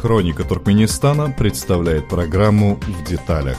Хроника Туркменистана представляет программу «В деталях».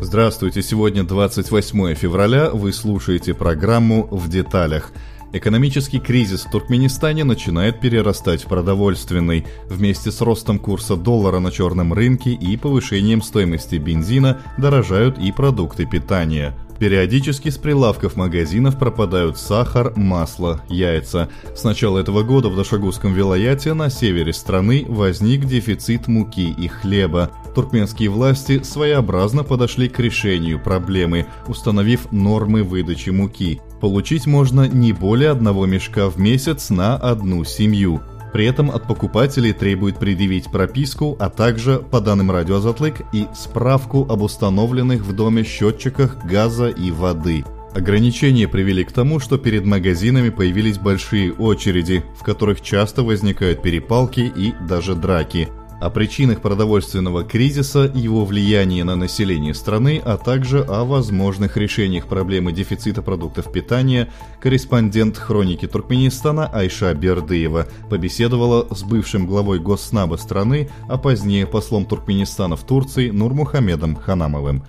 Здравствуйте, сегодня 28 февраля, вы слушаете программу «В деталях». Экономический кризис в Туркменистане начинает перерастать в продовольственный. Вместе с ростом курса доллара на черном рынке и повышением стоимости бензина дорожают и продукты питания. Периодически с прилавков магазинов пропадают сахар, масло, яйца. С начала этого года в Дашагузском вилаяте на севере страны возник дефицит муки и хлеба. Туркменские власти своеобразно подошли к решению проблемы, установив нормы выдачи муки. Получить можно не более одного мешка в месяц на одну семью – при этом от покупателей требует предъявить прописку, а также, по данным Радио Азатлык, и справку об установленных в доме счетчиках газа и воды. Ограничения привели к тому, что перед магазинами появились большие очереди, в которых часто возникают перепалки и даже драки – о причинах продовольственного кризиса, его влиянии на население страны, а также о возможных решениях проблемы дефицита продуктов питания, корреспондент хроники Туркменистана Айша Бердыева побеседовала с бывшим главой Госснаба страны, а позднее послом Туркменистана в Турции Нурмухамедом Ханамовым.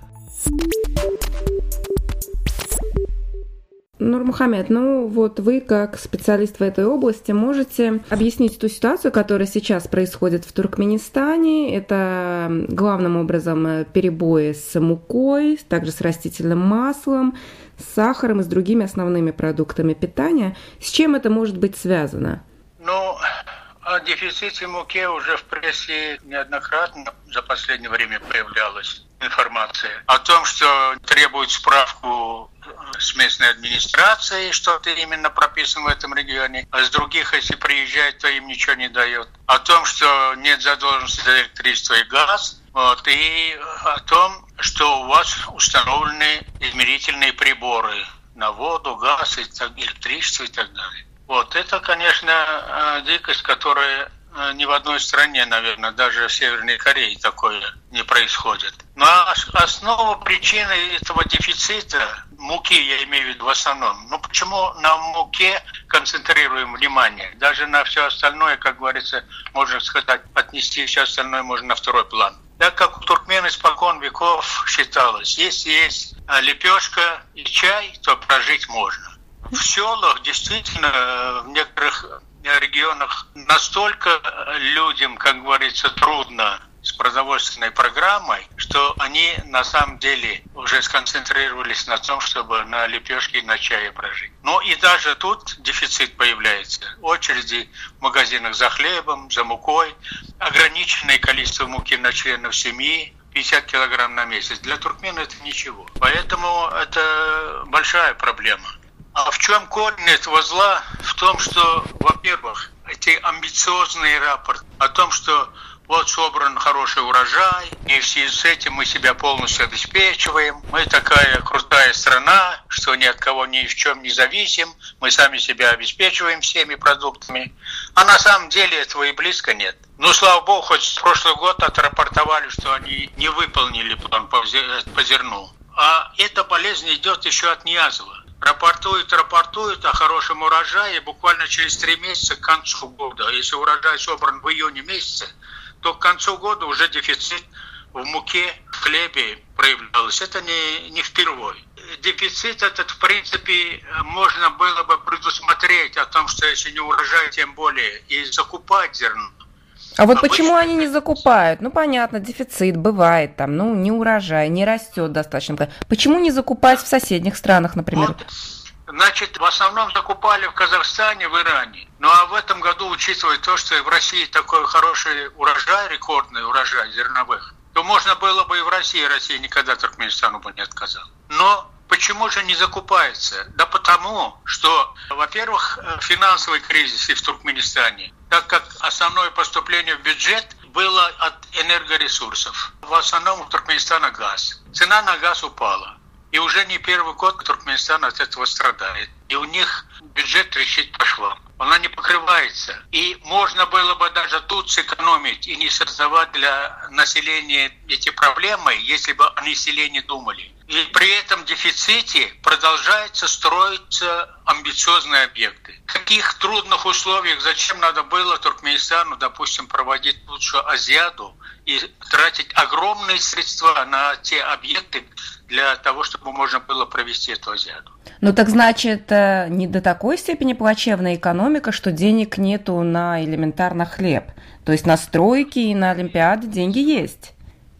Нурмухамед, ну вот вы как специалист в этой области можете объяснить ту ситуацию, которая сейчас происходит в Туркменистане. Это главным образом перебои с мукой, также с растительным маслом, с сахаром и с другими основными продуктами питания. С чем это может быть связано? Ну, о дефиците муки уже в прессе неоднократно за последнее время появлялась информация о том, что требует справку с местной администрацией, что-то именно прописано в этом регионе, а с других, если приезжают, то им ничего не дает. О том, что нет задолженности за электричество и газ, вот, и о том, что у вас установлены измерительные приборы на воду, газ, и электричество и так далее. Вот это, конечно, э, дикость, которая ни в одной стране, наверное, даже в Северной Корее такое не происходит. Но основа причины этого дефицита муки, я имею в виду в основном, ну почему на муке концентрируем внимание? Даже на все остальное, как говорится, можно сказать, отнести все остальное можно на второй план. Так как у туркмен испокон веков считалось, если есть а, лепешка и чай, то прожить можно. В селах действительно в некоторых регионах настолько людям, как говорится, трудно с продовольственной программой, что они на самом деле уже сконцентрировались на том, чтобы на лепешке и на чае прожить. Но и даже тут дефицит появляется. Очереди в магазинах за хлебом, за мукой, ограниченное количество муки на членов семьи, 50 килограмм на месяц. Для туркмена это ничего. Поэтому это большая проблема. А в чем корень этого зла? В том, что, во-первых, эти амбициозные рапорты о том, что вот собран хороший урожай, и в связи с этим мы себя полностью обеспечиваем. Мы такая крутая страна, что ни от кого ни в чем не зависим. Мы сами себя обеспечиваем всеми продуктами. А на самом деле этого и близко нет. Ну, слава богу, хоть в прошлый год отрапортовали, что они не выполнили план по зерну. А эта болезнь идет еще от Ниязова рапортуют, рапортуют о хорошем урожае буквально через три месяца к концу года. Если урожай собран в июне месяце, то к концу года уже дефицит в муке, в хлебе проявлялся. Это не, не впервой. Дефицит этот, в принципе, можно было бы предусмотреть о том, что если не урожай, тем более, и закупать зерно. А вот Обычно... почему они не закупают? Ну, понятно, дефицит бывает там, ну, не урожай, не растет достаточно. Почему не закупать в соседних странах, например? Вот Значит, в основном закупали в Казахстане, в Иране. Ну а в этом году, учитывая то, что в России такой хороший урожай, рекордный урожай зерновых, то можно было бы и в России, Россия никогда Туркменистану бы не отказала. Но Почему же не закупается? Да потому, что, во-первых, финансовый кризис и в Туркменистане, так как основное поступление в бюджет было от энергоресурсов. В основном у Туркменистана газ. Цена на газ упала. И уже не первый год Туркменистан от этого страдает. И и у них бюджет трещит по швам. Она не покрывается. И можно было бы даже тут сэкономить и не создавать для населения эти проблемы, если бы о населении думали. И при этом дефиците продолжается строиться амбициозные объекты. В каких трудных условиях, зачем надо было Туркменистану, допустим, проводить лучшую Азиаду и тратить огромные средства на те объекты для того, чтобы можно было провести эту Азиаду? Ну так значит, э, не до такой степени плачевная экономика, что денег нету на элементарно хлеб. То есть на стройки и на Олимпиады деньги есть.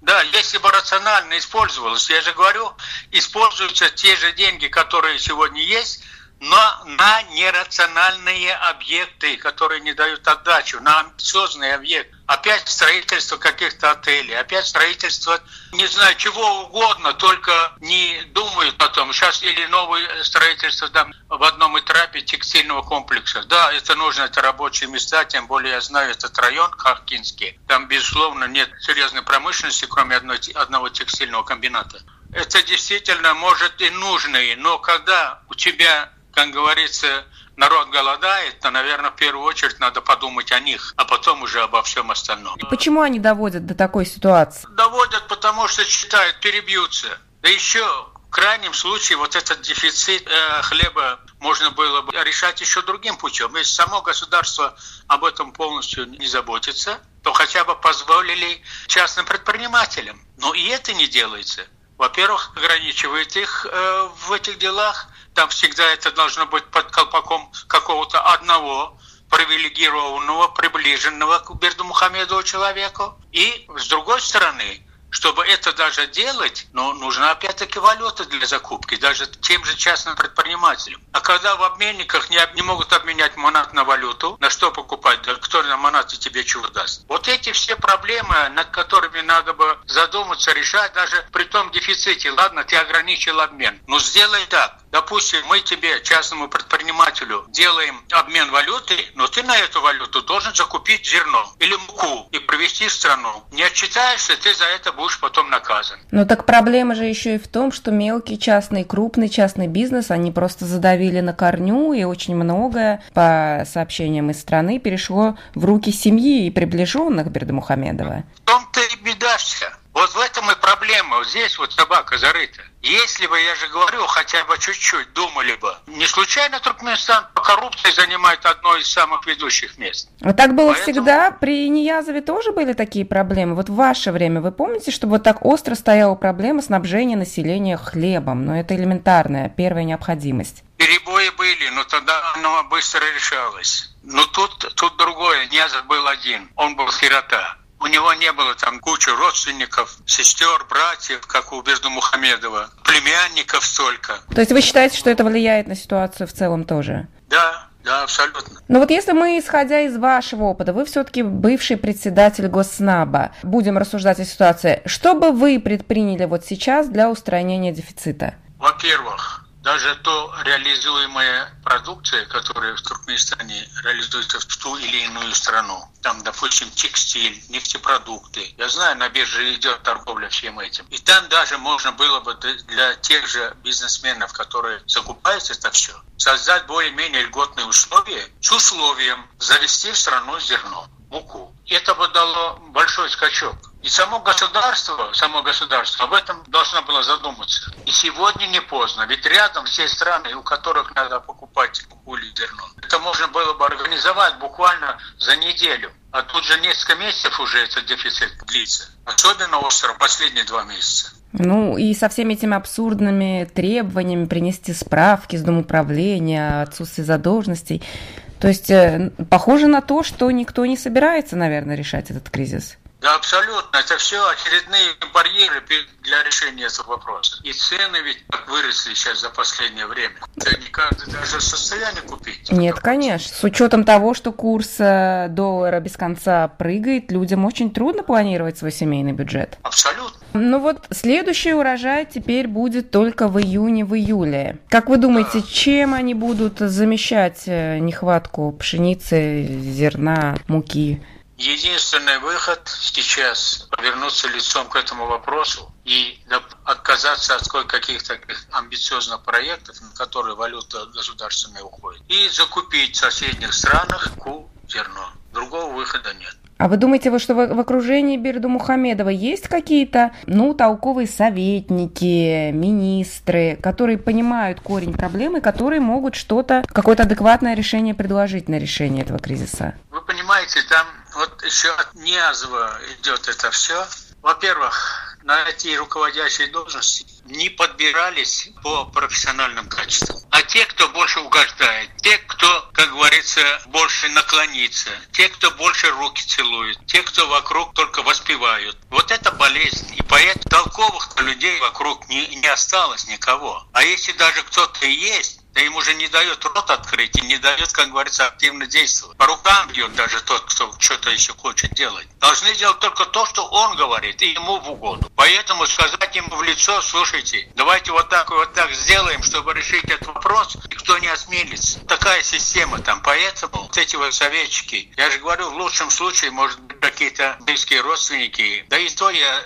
Да, если бы рационально использовалось, я же говорю, используются те же деньги, которые сегодня есть, но на нерациональные объекты, которые не дают отдачу, на амбициозные объекты. Опять строительство каких-то отелей, опять строительство, не знаю, чего угодно, только не думают о том. Сейчас или новое строительство там, в одном этапе текстильного комплекса. Да, это нужно, это рабочие места, тем более я знаю этот район Харкинский. Там, безусловно, нет серьезной промышленности, кроме одной, одного текстильного комбината. Это действительно может и нужные, но когда у тебя как говорится, народ голодает, то, наверное, в первую очередь надо подумать о них, а потом уже обо всем остальном. Почему они доводят до такой ситуации? Доводят, потому что считают, перебьются. Да еще в крайнем случае вот этот дефицит э, хлеба можно было бы решать еще другим путем. Если само государство об этом полностью не заботится, то хотя бы позволили частным предпринимателям. Но и это не делается. Во-первых, ограничивает их э, в этих делах, там всегда это должно быть под колпаком какого-то одного привилегированного, приближенного к Берду Мухаммедову человеку. И с другой стороны, чтобы это даже делать, но ну, нужна опять-таки валюта для закупки, даже тем же частным предпринимателям. А когда в обменниках не, не могут обменять монат на валюту, на что покупать, да кто на монаты тебе чего даст? Вот эти все проблемы, над которыми надо бы задуматься, решать даже при том дефиците. Ладно, ты ограничил обмен, но сделай так. Допустим, мы тебе, частному предпринимателю, делаем обмен валюты, но ты на эту валюту должен закупить зерно или муку и привезти в страну. Не отчитаешься, ты за это будешь потом наказан. Ну так проблема же еще и в том, что мелкий частный, крупный частный бизнес, они просто задавили на корню, и очень многое, по сообщениям из страны, перешло в руки семьи и приближенных Бердымухамедова. В том-то и беда вся. Вот в этом и проблема. Вот здесь вот собака зарыта. Если бы, я же говорю, хотя бы чуть-чуть думали бы, не случайно Туркменистан по коррупции занимает одно из самых ведущих мест. А так было Поэтому... всегда? При Ниязове тоже были такие проблемы? Вот в ваше время вы помните, что вот так остро стояла проблема снабжения населения хлебом? Но это элементарная, первая необходимость. Перебои были, но тогда оно быстро решалось. Но тут, тут другое. Ниязов был один, он был сирота. У него не было там кучи родственников, сестер, братьев, как у Безду Мухамедова, племянников столько. То есть вы считаете, что это влияет на ситуацию в целом тоже? Да, да, абсолютно. Но вот если мы, исходя из вашего опыта, вы все-таки бывший председатель Госнаба, будем рассуждать о ситуации, что бы вы предприняли вот сейчас для устранения дефицита? Во-первых, даже то реализуемая продукция, которая в Туркменистане реализуется в ту или иную страну, там, допустим, текстиль, нефтепродукты. Я знаю, на бирже идет торговля всем этим. И там даже можно было бы для тех же бизнесменов, которые закупают это все, создать более-менее льготные условия с условием завести в страну зерно, муку. Это бы дало большой скачок. И само государство, само государство об этом должно было задуматься. И сегодня не поздно, ведь рядом все страны, у которых надо покупать муку или зерно. Это можно было бы организовать буквально за неделю. А тут же несколько месяцев уже этот дефицит длится. Особенно остро последние два месяца. Ну и со всеми этими абсурдными требованиями принести справки с Домуправления, отсутствие задолженностей. То есть э, похоже на то, что никто не собирается, наверное, решать этот кризис. Да, абсолютно. Это все очередные барьеры для решения этого вопроса. И цены ведь выросли сейчас за последнее время. Это не каждый даже в состоянии купить. Нет, конечно. С учетом того, что курс э, доллара без конца прыгает, людям очень трудно планировать свой семейный бюджет. Абсолютно. Ну вот следующий урожай теперь будет только в июне, в июле. Как вы думаете, чем они будут замещать э, нехватку пшеницы, зерна, муки? Единственный выход сейчас повернуться лицом к этому вопросу и отказаться от каких-то амбициозных проектов, на которые валюта государственная уходит, и закупить в соседних странах ку зерно. Другого выхода нет. А вы думаете, что в, окружении Берду Мухамедова есть какие-то, ну, толковые советники, министры, которые понимают корень проблемы, которые могут что-то, какое-то адекватное решение предложить на решение этого кризиса? Вы понимаете, там вот еще от Ниазова идет это все. Во-первых, на эти руководящие должности не подбирались по профессиональным качествам. А те, кто больше угождает, те, кто, как говорится, больше наклонится, те, кто больше руки целует, те, кто вокруг только воспевают. Вот это болезнь. И поэтому толковых людей вокруг не, не осталось никого. А если даже кто-то и есть, да ему же не дает рот открыть и не дает, как говорится, активно действовать. По рукам бьет даже тот, кто что-то еще хочет делать. Должны делать только то, что он говорит, и ему в угоду. Поэтому сказать ему в лицо, слушайте, давайте вот так и вот так сделаем, чтобы решить этот вопрос, никто не осмелится. Такая система там. Поэтому вот эти вот советчики, я же говорю, в лучшем случае, может быть, какие-то близкие родственники, да и то я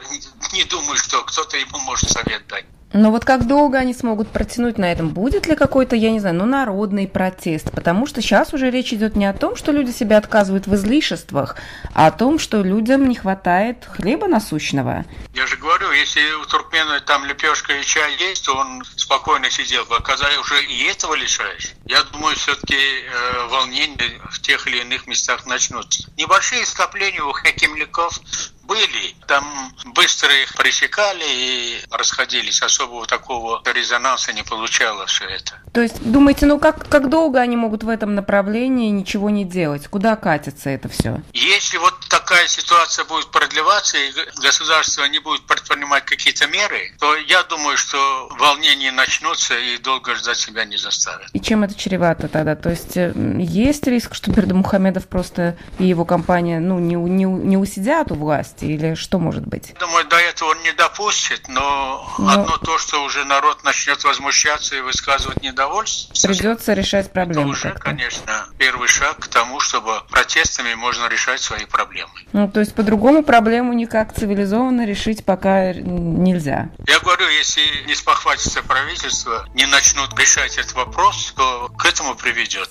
не думаю, что кто-то ему может совет дать. Но вот как долго они смогут протянуть на этом? Будет ли какой-то, я не знаю, ну, народный протест? Потому что сейчас уже речь идет не о том, что люди себя отказывают в излишествах, а о том, что людям не хватает хлеба насущного. Я же говорю, если у туркмена там лепешка и чай есть, то он спокойно сидел бы. Оказалось, уже и этого лишаешь. Я думаю, все-таки э, волнения в тех или иных местах начнутся. Небольшие скопления у хакимликов были. Там быстро их пресекали и расходились. Особого такого резонанса не получало все это. То есть, думаете, ну как, как долго они могут в этом направлении ничего не делать? Куда катится это все? Если вот такая ситуация будет продлеваться и государство не будет предпринимать какие-то меры, то я думаю, что волнения начнутся и долго ждать себя не заставят. И чем это чревато тогда? То есть э, есть риск, что Бердымухамедов просто и его компания ну, не, не, не усидят у власти? Власти или что может быть? Думаю, до этого он не допустит, но, но... одно то, что уже народ начнет возмущаться и высказывать недовольство. Придется решать проблемы. Это уже, конечно, первый шаг к тому, чтобы протестами можно решать свои проблемы. Ну, то есть по-другому проблему никак цивилизованно решить пока нельзя. Я говорю, если не спохватится правительство, не начнут решать этот вопрос, то к этому приведет.